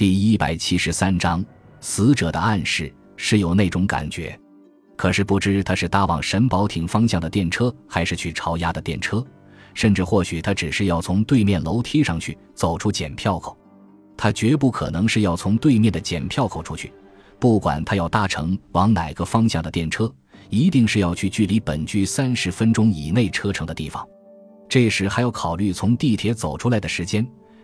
第一百七十三章，死者的暗示是有那种感觉，可是不知他是搭往神保町方向的电车，还是去朝鸭的电车，甚至或许他只是要从对面楼梯上去走出检票口。他绝不可能是要从对面的检票口出去，不管他要搭乘往哪个方向的电车，一定是要去距离本居三十分钟以内车程的地方。这时还要考虑从地铁走出来的时间，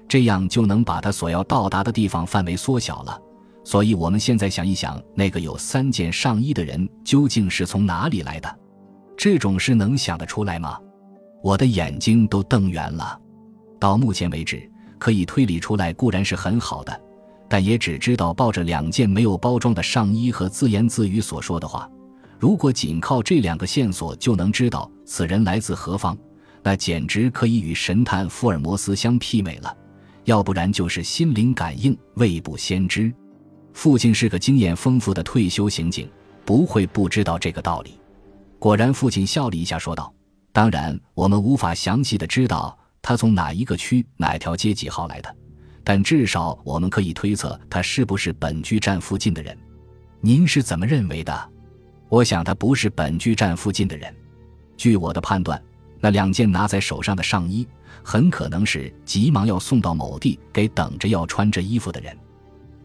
这样就能把他所要到达的地方范围缩小了。所以，我们现在想一想，那个有三件上衣的人究竟是从哪里来的？这种事能想得出来吗？我的眼睛都瞪圆了。到目前为止。可以推理出来固然是很好的，但也只知道抱着两件没有包装的上衣和自言自语所说的话。如果仅靠这两个线索就能知道此人来自何方，那简直可以与神探福尔摩斯相媲美了。要不然就是心灵感应，未卜先知。父亲是个经验丰富的退休刑警，不会不知道这个道理。果然，父亲笑了一下，说道：“当然，我们无法详细的知道。”他从哪一个区哪条街几号来的？但至少我们可以推测他是不是本居站附近的人。您是怎么认为的？我想他不是本居站附近的人。据我的判断，那两件拿在手上的上衣很可能是急忙要送到某地给等着要穿这衣服的人。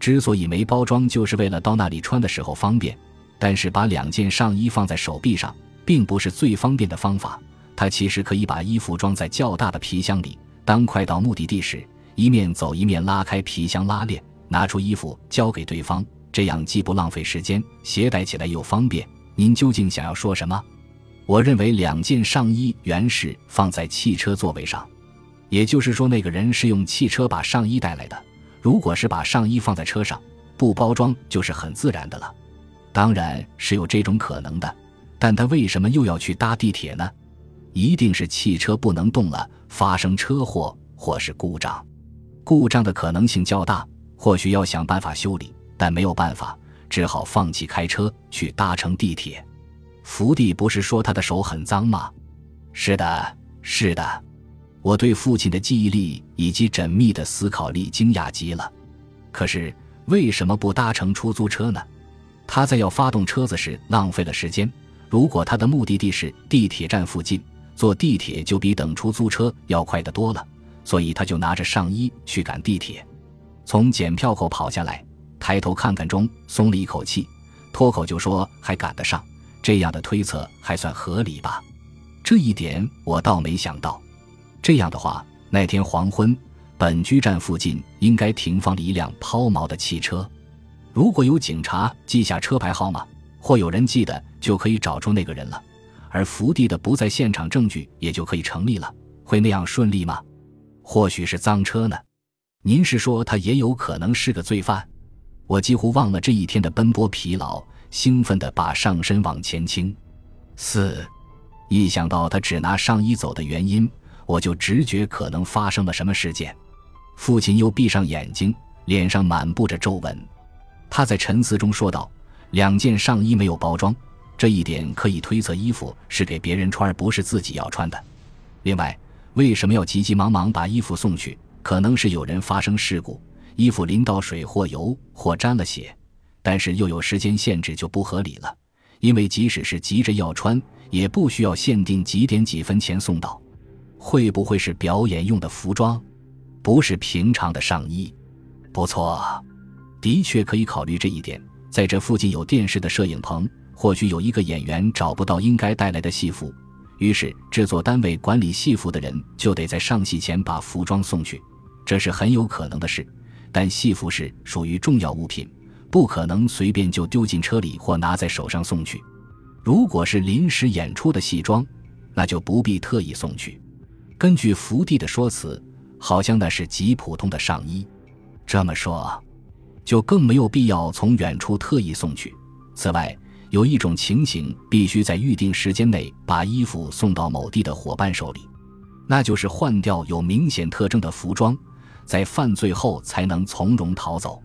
之所以没包装，就是为了到那里穿的时候方便。但是把两件上衣放在手臂上，并不是最方便的方法。他其实可以把衣服装在较大的皮箱里，当快到目的地时，一面走一面拉开皮箱拉链，拿出衣服交给对方，这样既不浪费时间，携带起来又方便。您究竟想要说什么？我认为两件上衣原是放在汽车座位上，也就是说，那个人是用汽车把上衣带来的。如果是把上衣放在车上，不包装就是很自然的了。当然是有这种可能的，但他为什么又要去搭地铁呢？一定是汽车不能动了，发生车祸或是故障，故障的可能性较大，或许要想办法修理，但没有办法，只好放弃开车去搭乘地铁。福地不是说他的手很脏吗？是的，是的。我对父亲的记忆力以及缜密的思考力惊讶极了。可是为什么不搭乘出租车呢？他在要发动车子时浪费了时间。如果他的目的地是地铁站附近。坐地铁就比等出租车要快得多了，所以他就拿着上衣去赶地铁，从检票口跑下来，抬头看看钟，松了一口气，脱口就说还赶得上。这样的推测还算合理吧？这一点我倒没想到。这样的话，那天黄昏，本居站附近应该停放了一辆抛锚的汽车。如果有警察记下车牌号码，或有人记得，就可以找出那个人了。而福地的不在现场证据也就可以成立了，会那样顺利吗？或许是赃车呢？您是说他也有可能是个罪犯？我几乎忘了这一天的奔波疲劳，兴奋地把上身往前倾。四，一想到他只拿上衣走的原因，我就直觉可能发生了什么事件。父亲又闭上眼睛，脸上满布着皱纹。他在沉思中说道：“两件上衣没有包装。”这一点可以推测，衣服是给别人穿，不是自己要穿的。另外，为什么要急急忙忙把衣服送去？可能是有人发生事故，衣服淋到水或油或沾了血，但是又有时间限制，就不合理了。因为即使是急着要穿，也不需要限定几点几分前送到。会不会是表演用的服装，不是平常的上衣？不错，的确可以考虑这一点。在这附近有电视的摄影棚。或许有一个演员找不到应该带来的戏服，于是制作单位管理戏服的人就得在上戏前把服装送去，这是很有可能的事。但戏服是属于重要物品，不可能随便就丢进车里或拿在手上送去。如果是临时演出的戏装，那就不必特意送去。根据福地的说辞，好像那是极普通的上衣。这么说，就更没有必要从远处特意送去。此外，有一种情形必须在预定时间内把衣服送到某地的伙伴手里，那就是换掉有明显特征的服装，在犯罪后才能从容逃走。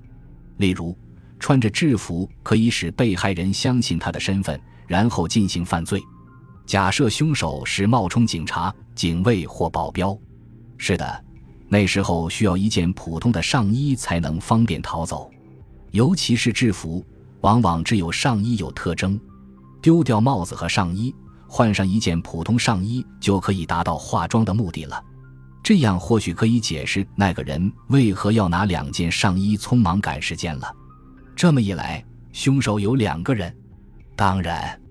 例如，穿着制服可以使被害人相信他的身份，然后进行犯罪。假设凶手是冒充警察、警卫或保镖，是的，那时候需要一件普通的上衣才能方便逃走，尤其是制服，往往只有上衣有特征。丢掉帽子和上衣，换上一件普通上衣，就可以达到化妆的目的了。这样或许可以解释那个人为何要拿两件上衣匆忙赶时间了。这么一来，凶手有两个人，当然，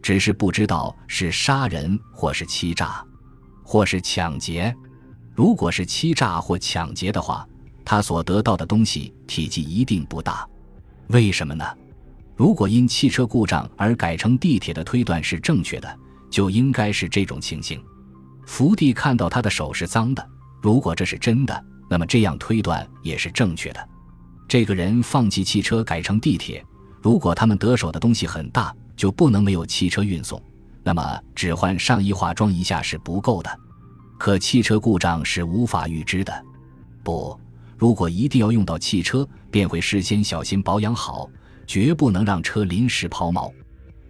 只是不知道是杀人或是欺诈，或是抢劫。如果是欺诈或抢劫的话，他所得到的东西体积一定不大。为什么呢？如果因汽车故障而改成地铁的推断是正确的，就应该是这种情形。福地看到他的手是脏的，如果这是真的，那么这样推断也是正确的。这个人放弃汽车改成地铁，如果他们得手的东西很大，就不能没有汽车运送，那么只换上衣化妆一下是不够的。可汽车故障是无法预知的，不，如果一定要用到汽车，便会事先小心保养好，绝不能让车临时抛锚。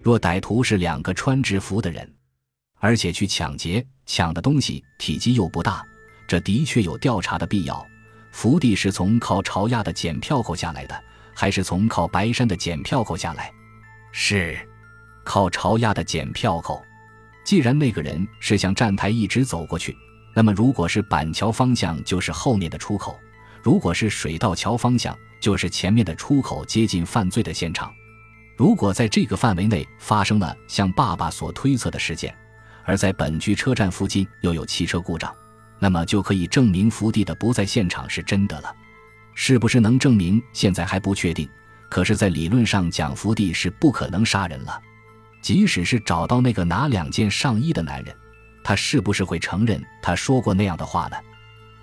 若歹徒是两个穿制服的人，而且去抢劫，抢的东西体积又不大，这的确有调查的必要。福地是从靠朝亚的检票口下来的，还是从靠白山的检票口下来？是，靠朝亚的检票口。既然那个人是向站台一直走过去，那么如果是板桥方向，就是后面的出口；如果是水道桥方向，就是前面的出口，接近犯罪的现场。如果在这个范围内发生了像爸爸所推测的事件，而在本区车站附近又有汽车故障，那么就可以证明福地的不在现场是真的了。是不是能证明，现在还不确定。可是，在理论上讲，福地是不可能杀人了。即使是找到那个拿两件上衣的男人，他是不是会承认他说过那样的话呢？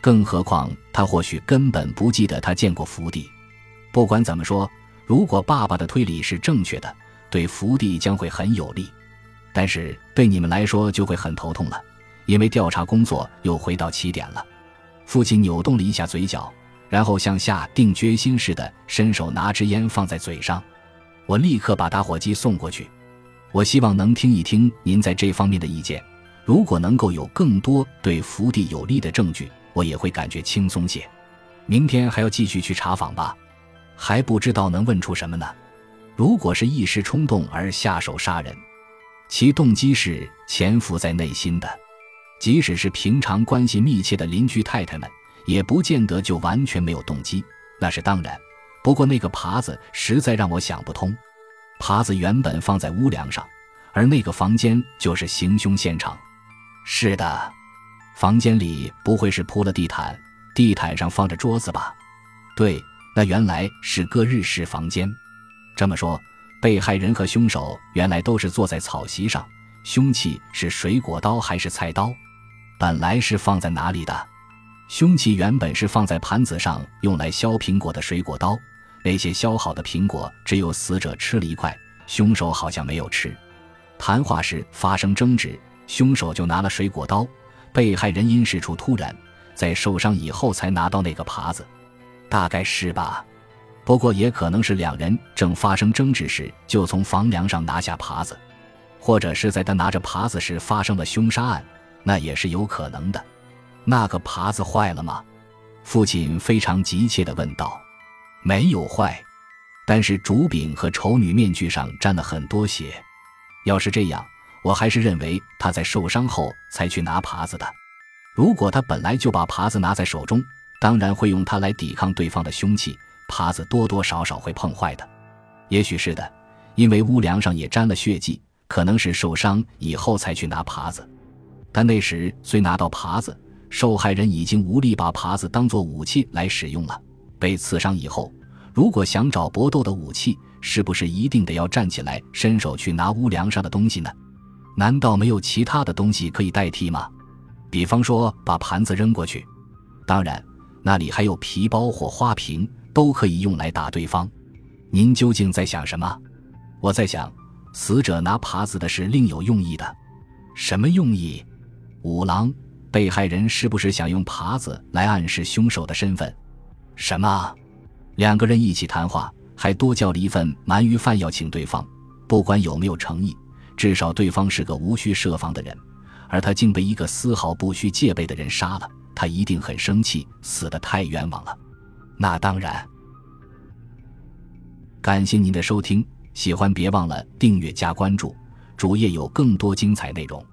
更何况他或许根本不记得他见过福地。不管怎么说，如果爸爸的推理是正确的，对福地将会很有利，但是对你们来说就会很头痛了，因为调查工作又回到起点了。父亲扭动了一下嘴角，然后像下定决心似的伸手拿支烟放在嘴上。我立刻把打火机送过去。我希望能听一听您在这方面的意见。如果能够有更多对福地有利的证据，我也会感觉轻松些。明天还要继续去查访吧？还不知道能问出什么呢。如果是一时冲动而下手杀人，其动机是潜伏在内心的。即使是平常关系密切的邻居太太们，也不见得就完全没有动机。那是当然。不过那个耙子实在让我想不通。耙子原本放在屋梁上，而那个房间就是行凶现场。是的，房间里不会是铺了地毯，地毯上放着桌子吧？对，那原来是个日式房间。这么说，被害人和凶手原来都是坐在草席上，凶器是水果刀还是菜刀？本来是放在哪里的？凶器原本是放在盘子上，用来削苹果的水果刀。那些削好的苹果，只有死者吃了一块，凶手好像没有吃。谈话时发生争执，凶手就拿了水果刀，被害人因事出突然，在受伤以后才拿到那个耙子，大概是吧。不过也可能是两人正发生争执时，就从房梁上拿下耙子，或者是在他拿着耙子时发生了凶杀案，那也是有可能的。那个耙子坏了吗？父亲非常急切地问道。没有坏，但是竹柄和丑女面具上沾了很多血。要是这样，我还是认为他在受伤后才去拿耙子的。如果他本来就把耙子拿在手中，当然会用它来抵抗对方的凶器，耙子多多少少会碰坏的。也许是的，因为屋梁上也沾了血迹，可能是受伤以后才去拿耙子。但那时虽拿到耙子，受害人已经无力把耙子当作武器来使用了。被刺伤以后，如果想找搏斗的武器，是不是一定得要站起来伸手去拿屋梁上的东西呢？难道没有其他的东西可以代替吗？比方说把盘子扔过去。当然，那里还有皮包或花瓶，都可以用来打对方。您究竟在想什么？我在想，死者拿耙子的是另有用意的。什么用意？五郎，被害人是不是想用耙子来暗示凶手的身份？什么？两个人一起谈话，还多叫了一份鳗鱼饭要请对方，不管有没有诚意，至少对方是个无需设防的人，而他竟被一个丝毫不需戒备的人杀了，他一定很生气，死的太冤枉了。那当然。感谢您的收听，喜欢别忘了订阅加关注，主页有更多精彩内容。